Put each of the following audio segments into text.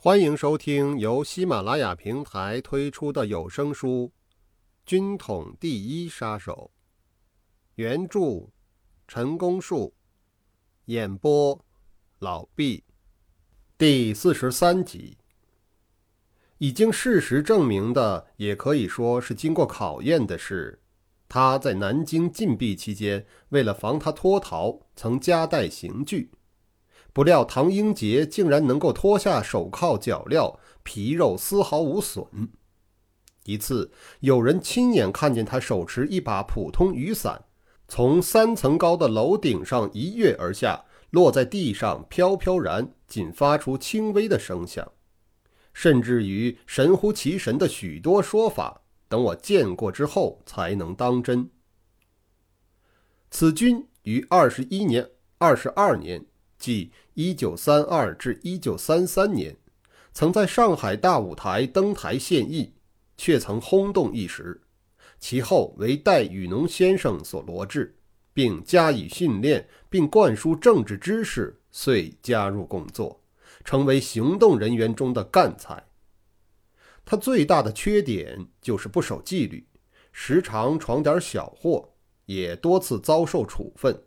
欢迎收听由喜马拉雅平台推出的有声书《军统第一杀手》，原著陈功树，演播老毕，第四十三集。已经事实证明的，也可以说是经过考验的是，他在南京禁闭期间，为了防他脱逃，曾夹带刑具。不料唐英杰竟然能够脱下手铐脚镣，皮肉丝毫无损。一次，有人亲眼看见他手持一把普通雨伞，从三层高的楼顶上一跃而下，落在地上飘飘然，仅发出轻微的声响。甚至于神乎其神的许多说法，等我见过之后才能当真。此君于二十一年、二十二年，即一九三二至一九三三年，曾在上海大舞台登台献艺，却曾轰动一时。其后为戴雨农先生所罗致，并加以训练，并灌输政治知识，遂加入工作。成为行动人员中的干才。他最大的缺点就是不守纪律，时常闯点小祸，也多次遭受处分。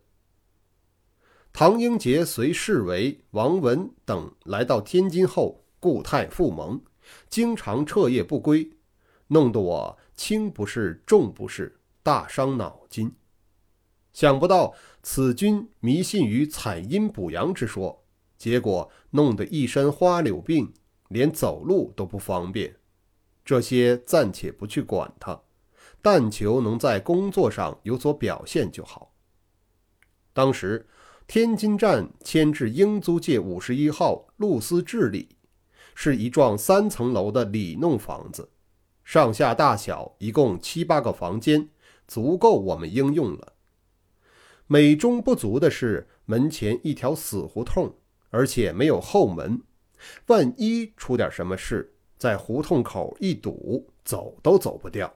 唐英杰随侍卫王文等来到天津后，故态复萌，经常彻夜不归，弄得我轻不是重不是，大伤脑筋。想不到此君迷信于采阴补阳之说。结果弄得一身花柳病，连走路都不方便。这些暂且不去管他，但求能在工作上有所表现就好。当时天津站迁至英租界五十一号露丝治里，是一幢三层楼的里弄房子，上下大小一共七八个房间，足够我们应用了。美中不足的是门前一条死胡同。而且没有后门，万一出点什么事，在胡同口一堵，走都走不掉。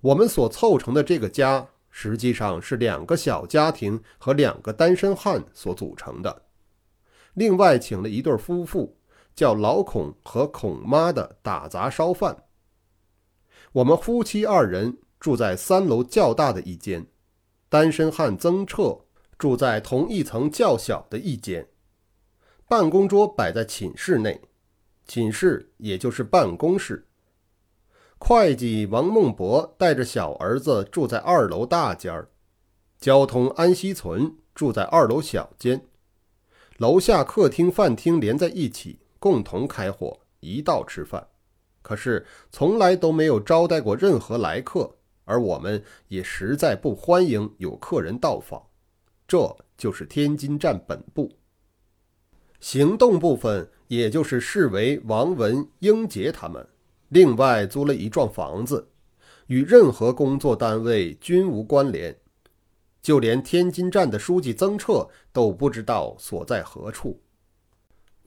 我们所凑成的这个家，实际上是两个小家庭和两个单身汉所组成的，另外请了一对夫妇，叫老孔和孔妈的打杂烧饭。我们夫妻二人住在三楼较大的一间，单身汉曾澈。住在同一层较小的一间，办公桌摆在寝室内，寝室也就是办公室。会计王孟博带着小儿子住在二楼大间儿，交通安西存住在二楼小间，楼下客厅、饭厅连在一起，共同开火，一道吃饭。可是从来都没有招待过任何来客，而我们也实在不欢迎有客人到访。这就是天津站本部，行动部分，也就是市委王文、英杰他们，另外租了一幢房子，与任何工作单位均无关联，就连天津站的书记曾澈都不知道所在何处。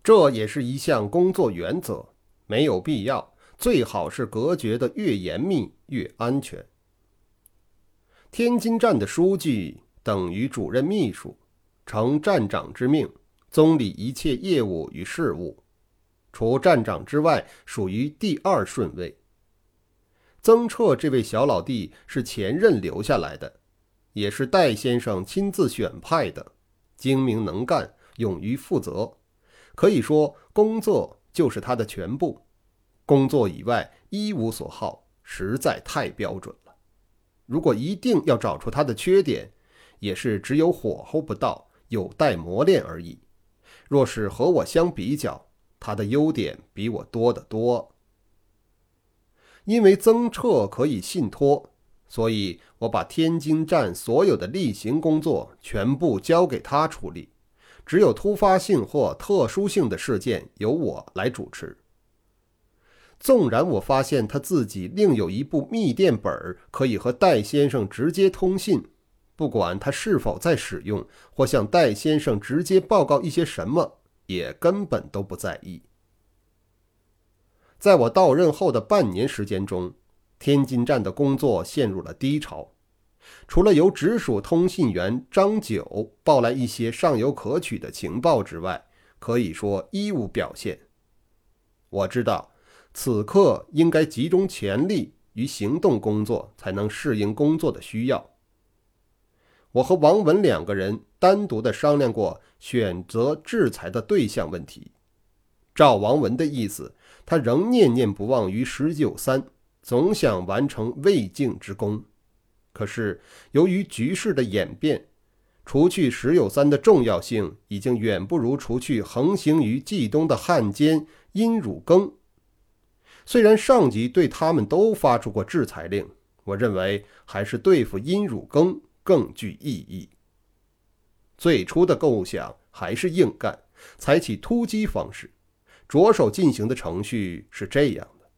这也是一项工作原则，没有必要，最好是隔绝的越严密越安全。天津站的书记。等于主任秘书，承站长之命，总理一切业务与事务，除站长之外，属于第二顺位。曾澈这位小老弟是前任留下来的，也是戴先生亲自选派的，精明能干，勇于负责，可以说工作就是他的全部，工作以外一无所好，实在太标准了。如果一定要找出他的缺点，也是只有火候不到，有待磨练而已。若是和我相比较，他的优点比我多得多。因为曾澈可以信托，所以我把天津站所有的例行工作全部交给他处理，只有突发性或特殊性的事件由我来主持。纵然我发现他自己另有一部密电本，可以和戴先生直接通信。不管他是否在使用，或向戴先生直接报告一些什么，也根本都不在意。在我到任后的半年时间中，天津站的工作陷入了低潮。除了由直属通信员张九报来一些尚有可取的情报之外，可以说一无表现。我知道，此刻应该集中全力于行动工作，才能适应工作的需要。我和王文两个人单独的商量过选择制裁的对象问题。赵王文的意思，他仍念念不忘于十九三，总想完成未竟之功。可是由于局势的演变，除去石有三的重要性，已经远不如除去横行于冀东的汉奸殷汝耕。虽然上级对他们都发出过制裁令，我认为还是对付殷汝耕更具意义。最初的构想还是硬干，采取突击方式。着手进行的程序是这样的：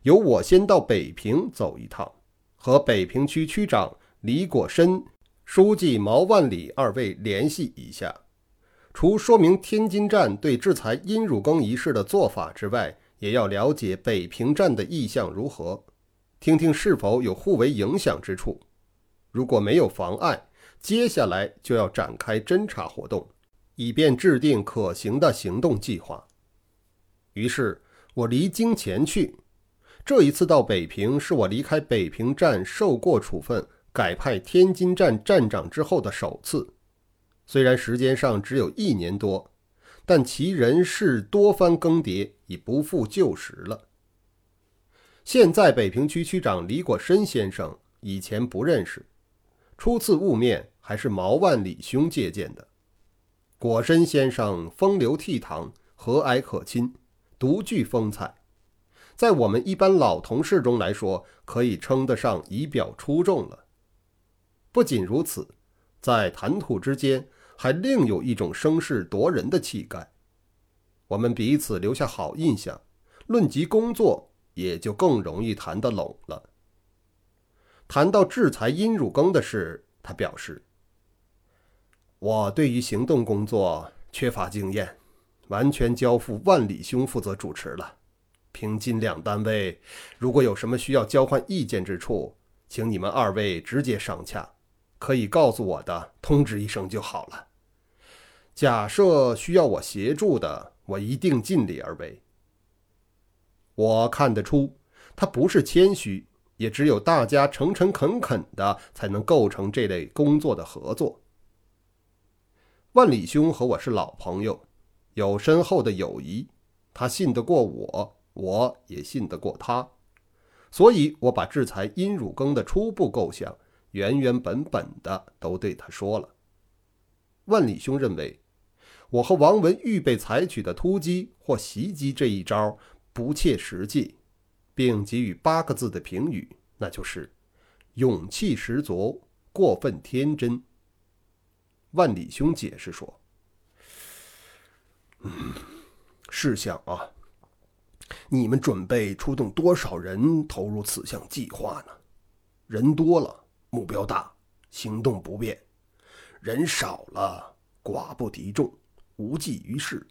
由我先到北平走一趟，和北平区区长李果深、书记毛万里二位联系一下，除说明天津站对制裁殷汝耕一事的做法之外，也要了解北平站的意向如何，听听是否有互为影响之处。如果没有妨碍，接下来就要展开侦查活动，以便制定可行的行动计划。于是我离京前去。这一次到北平，是我离开北平站受过处分、改派天津站站长之后的首次。虽然时间上只有一年多，但其人事多番更迭，已不复旧时了。现在北平区区长李果深先生，以前不认识，初次晤面还是毛万里兄借鉴的。果深先生风流倜傥，和蔼可亲。独具风采，在我们一般老同事中来说，可以称得上仪表出众了。不仅如此，在谈吐之间还另有一种声势夺人的气概。我们彼此留下好印象，论及工作也就更容易谈得拢了。谈到制裁殷汝耕的事，他表示：“我对于行动工作缺乏经验。”完全交付万里兄负责主持了。平津两单位如果有什么需要交换意见之处，请你们二位直接商洽，可以告诉我的，通知一声就好了。假设需要我协助的，我一定尽力而为。我看得出，他不是谦虚，也只有大家诚诚恳恳的，才能构成这类工作的合作。万里兄和我是老朋友。有深厚的友谊，他信得过我，我也信得过他，所以我把制裁殷汝耕的初步构想原原本本的都对他说了。万里兄认为，我和王文预备采取的突击或袭击这一招不切实际，并给予八个字的评语，那就是勇气十足，过分天真。万里兄解释说。嗯，试想啊，你们准备出动多少人投入此项计划呢？人多了，目标大，行动不便；人少了，寡不敌众，无济于事。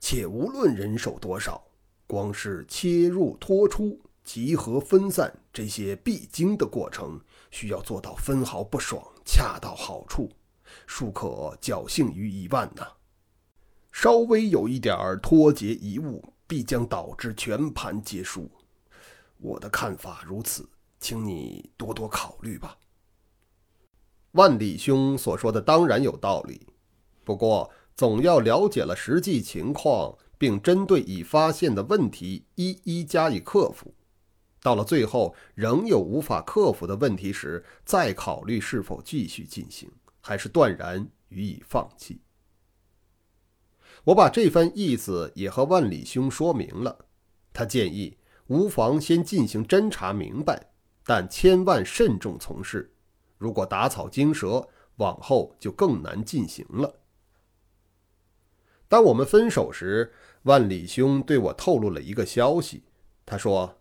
且无论人手多少，光是切入、脱出、集合、分散这些必经的过程，需要做到分毫不爽，恰到好处，庶可侥幸于一万呐。稍微有一点脱节贻误，必将导致全盘皆输。我的看法如此，请你多多考虑吧。万里兄所说的当然有道理，不过总要了解了实际情况，并针对已发现的问题一一加以克服。到了最后仍有无法克服的问题时，再考虑是否继续进行，还是断然予以放弃。我把这番意思也和万里兄说明了，他建议无妨先进行侦查明白，但千万慎重从事。如果打草惊蛇，往后就更难进行了。当我们分手时，万里兄对我透露了一个消息，他说：“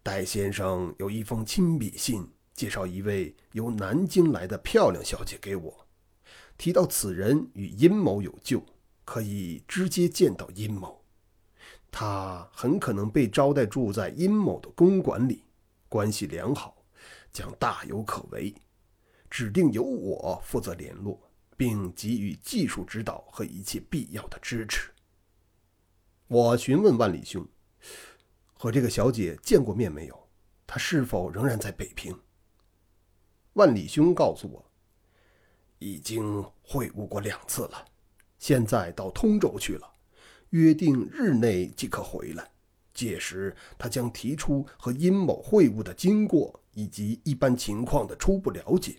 戴先生有一封亲笔信，介绍一位由南京来的漂亮小姐给我，提到此人与阴谋有救。”可以直接见到殷某，他很可能被招待住在殷某的公馆里，关系良好，将大有可为。指定由我负责联络，并给予技术指导和一切必要的支持。我询问万里兄：“和这个小姐见过面没有？她是否仍然在北平？”万里兄告诉我：“已经会晤过两次了，现在到通州去了，约定日内即可回来。届时他将提出和殷某会晤的经过以及一般情况的初步了解。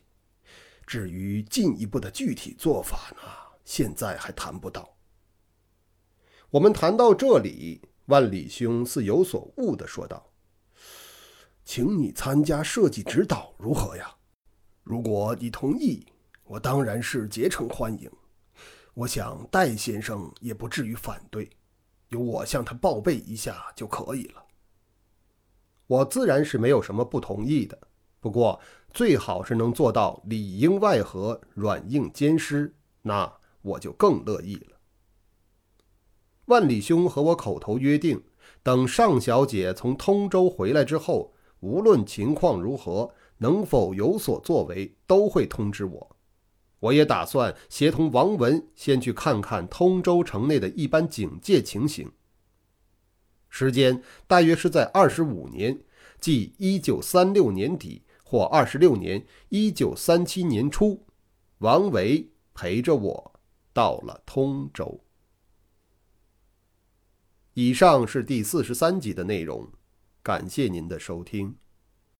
至于进一步的具体做法呢，现在还谈不到。”我们谈到这里，万里兄似有所悟的说道：“请你参加设计指导如何呀？如果你同意，我当然是竭诚欢迎。我想戴先生也不至于反对，由我向他报备一下就可以了。我自然是没有什么不同意的，不过最好是能做到里应外合、软硬兼施，那我就更乐意了。”万里兄和我口头约定，等尚小姐从通州回来之后，无论情况如何，能否有所作为，都会通知我。我也打算协同王文先去看看通州城内的一般警戒情形。时间大约是在二十五年，即一九三六年底或二十六年一九三七年初，王维陪着我到了通州。以上是第四十三集的内容，感谢您的收听。